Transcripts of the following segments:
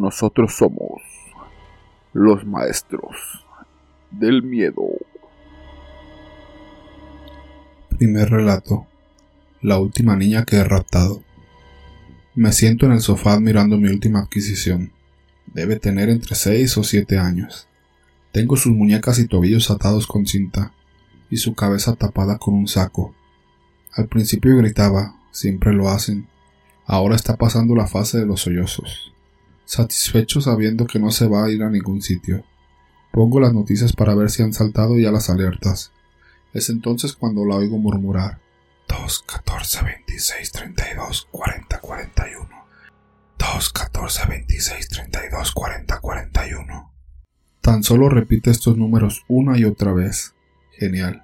Nosotros somos los maestros del miedo. Primer relato. La última niña que he raptado. Me siento en el sofá mirando mi última adquisición. Debe tener entre seis o siete años. Tengo sus muñecas y tobillos atados con cinta y su cabeza tapada con un saco. Al principio gritaba, siempre lo hacen. Ahora está pasando la fase de los sollozos. Satisfecho sabiendo que no se va a ir a ningún sitio. Pongo las noticias para ver si han saltado ya las alertas. Es entonces cuando la oigo murmurar. 2, 14, 26, 32, 40, 41. 2, 14, 26, 32, 40, 41. Tan solo repite estos números una y otra vez. Genial.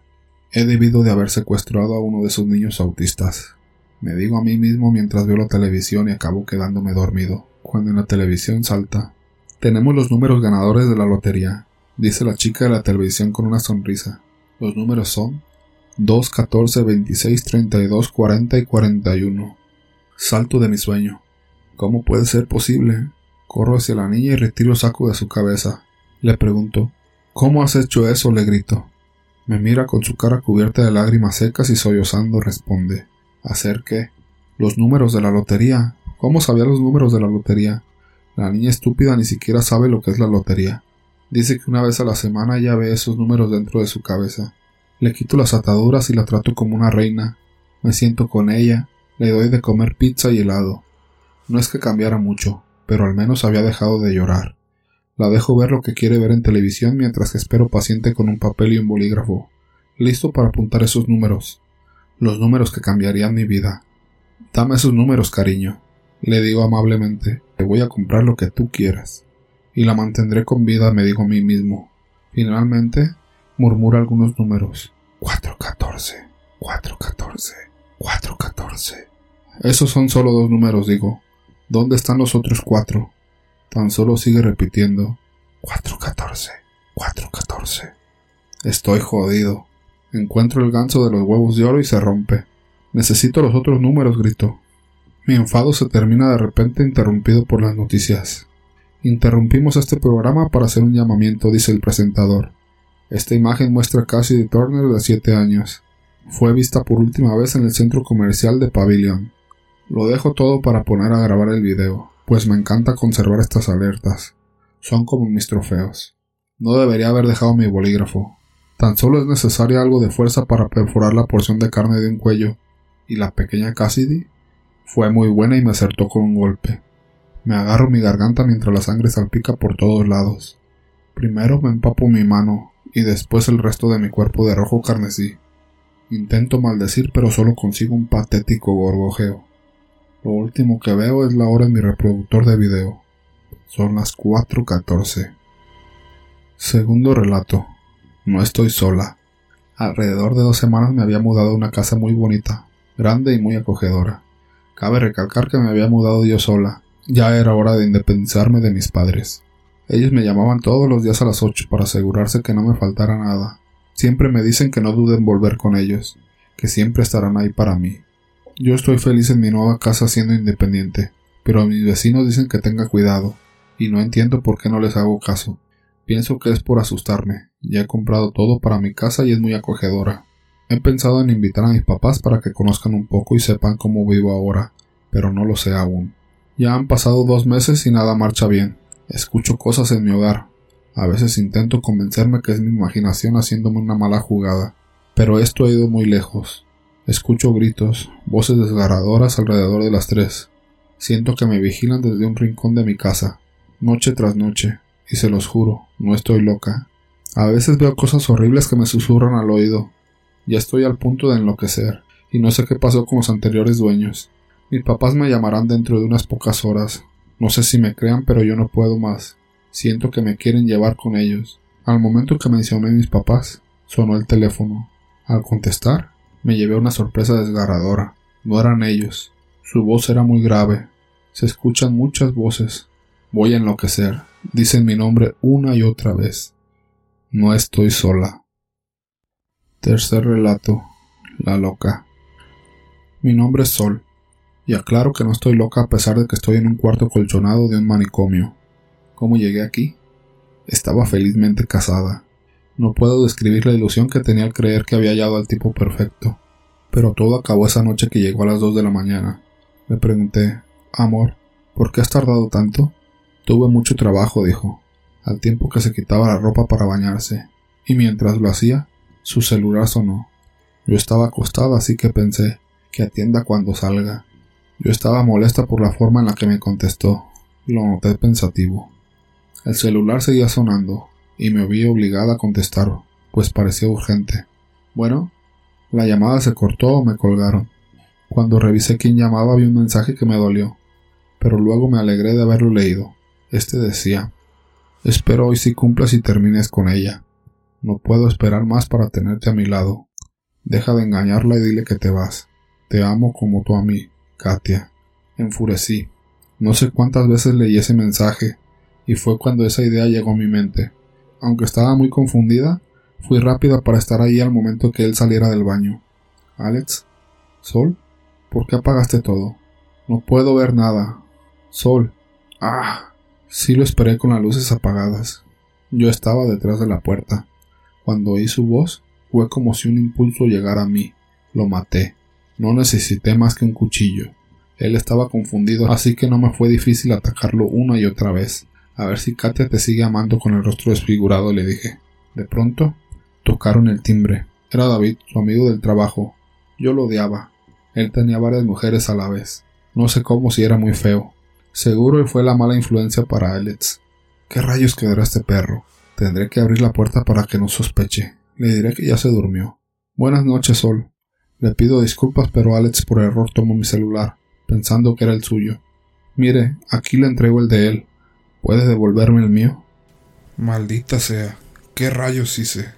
He debido de haber secuestrado a uno de esos niños autistas. Me digo a mí mismo mientras veo la televisión y acabo quedándome dormido, cuando en la televisión salta. Tenemos los números ganadores de la lotería, dice la chica de la televisión con una sonrisa. Los números son 2, 14, 26, 32, 40 y 41. Salto de mi sueño. ¿Cómo puede ser posible? Corro hacia la niña y retiro el saco de su cabeza. Le pregunto ¿Cómo has hecho eso? le grito. Me mira con su cara cubierta de lágrimas secas y sollozando responde ¿Hacer qué? Los números de la lotería. ¿Cómo sabía los números de la lotería? La niña estúpida ni siquiera sabe lo que es la lotería. Dice que una vez a la semana ya ve esos números dentro de su cabeza. Le quito las ataduras y la trato como una reina. Me siento con ella, le doy de comer pizza y helado. No es que cambiara mucho, pero al menos había dejado de llorar. La dejo ver lo que quiere ver en televisión mientras que espero paciente con un papel y un bolígrafo, listo para apuntar esos números. Los números que cambiarían mi vida. Dame esos números, cariño. Le digo amablemente, te voy a comprar lo que tú quieras. Y la mantendré con vida, me digo a mí mismo. Finalmente, murmura algunos números. 414, 414, 414. Esos son solo dos números, digo. ¿Dónde están los otros cuatro? Tan solo sigue repitiendo 414, 414. Estoy jodido. Encuentro el ganso de los huevos de oro y se rompe. Necesito los otros números, gritó. Mi enfado se termina de repente interrumpido por las noticias. Interrumpimos este programa para hacer un llamamiento, dice el presentador. Esta imagen muestra a Cassidy Turner de 7 años. Fue vista por última vez en el centro comercial de Pavilion. Lo dejo todo para poner a grabar el video pues me encanta conservar estas alertas. Son como mis trofeos. No debería haber dejado mi bolígrafo. Tan solo es necesaria algo de fuerza para perforar la porción de carne de un cuello, y la pequeña Cassidy fue muy buena y me acertó con un golpe. Me agarro mi garganta mientras la sangre salpica por todos lados. Primero me empapo mi mano y después el resto de mi cuerpo de rojo carmesí. Intento maldecir pero solo consigo un patético gorgojeo. Lo último que veo es la hora en mi reproductor de video. Son las 4.14. Segundo relato. No estoy sola. Alrededor de dos semanas me había mudado a una casa muy bonita, grande y muy acogedora. Cabe recalcar que me había mudado yo sola. Ya era hora de independizarme de mis padres. Ellos me llamaban todos los días a las ocho para asegurarse que no me faltara nada. Siempre me dicen que no duden en volver con ellos, que siempre estarán ahí para mí. Yo estoy feliz en mi nueva casa siendo independiente, pero mis vecinos dicen que tenga cuidado, y no entiendo por qué no les hago caso. Pienso que es por asustarme. Ya he comprado todo para mi casa y es muy acogedora. He pensado en invitar a mis papás para que conozcan un poco y sepan cómo vivo ahora, pero no lo sé aún. Ya han pasado dos meses y nada marcha bien. Escucho cosas en mi hogar. A veces intento convencerme que es mi imaginación haciéndome una mala jugada, pero esto ha ido muy lejos. Escucho gritos, voces desgarradoras alrededor de las tres. Siento que me vigilan desde un rincón de mi casa, noche tras noche, y se los juro, no estoy loca. A veces veo cosas horribles que me susurran al oído. Ya estoy al punto de enloquecer, y no sé qué pasó con los anteriores dueños. Mis papás me llamarán dentro de unas pocas horas. No sé si me crean, pero yo no puedo más. Siento que me quieren llevar con ellos. Al momento que mencioné a mis papás, sonó el teléfono. Al contestar, me llevé una sorpresa desgarradora. No eran ellos. Su voz era muy grave. Se escuchan muchas voces. Voy a enloquecer. Dicen mi nombre una y otra vez. No estoy sola. Tercer relato. La loca. Mi nombre es Sol. Y aclaro que no estoy loca a pesar de que estoy en un cuarto colchonado de un manicomio. ¿Cómo llegué aquí? Estaba felizmente casada. No puedo describir la ilusión que tenía al creer que había hallado al tipo perfecto. Pero todo acabó esa noche que llegó a las dos de la mañana. Le pregunté, Amor, ¿por qué has tardado tanto? Tuve mucho trabajo, dijo, al tiempo que se quitaba la ropa para bañarse, y mientras lo hacía, su celular sonó. Yo estaba acostada, así que pensé que atienda cuando salga. Yo estaba molesta por la forma en la que me contestó. Lo noté pensativo. El celular seguía sonando, y me vi obligada a contestar, pues parecía urgente. Bueno, la llamada se cortó o me colgaron. Cuando revisé quién llamaba vi un mensaje que me dolió, pero luego me alegré de haberlo leído. Este decía Espero hoy si cumplas y termines con ella. No puedo esperar más para tenerte a mi lado. Deja de engañarla y dile que te vas. Te amo como tú a mí, Katia. Enfurecí. No sé cuántas veces leí ese mensaje, y fue cuando esa idea llegó a mi mente. Aunque estaba muy confundida, fui rápida para estar ahí al momento que él saliera del baño. Alex, Sol, ¿por qué apagaste todo? No puedo ver nada. Sol. Ah. Sí lo esperé con las luces apagadas. Yo estaba detrás de la puerta. Cuando oí su voz, fue como si un impulso llegara a mí. Lo maté. No necesité más que un cuchillo. Él estaba confundido, así que no me fue difícil atacarlo una y otra vez. A ver si Katia te sigue amando con el rostro desfigurado, le dije. De pronto, tocaron el timbre. Era David, su amigo del trabajo. Yo lo odiaba. Él tenía varias mujeres a la vez. No sé cómo si era muy feo. Seguro él fue la mala influencia para Alex. ¿Qué rayos quedará este perro? Tendré que abrir la puerta para que no sospeche. Le diré que ya se durmió. Buenas noches, Sol. Le pido disculpas, pero Alex por error tomó mi celular, pensando que era el suyo. Mire, aquí le entrego el de él. ¿Puede devolverme el mío? Maldita sea. ¿Qué rayos hice?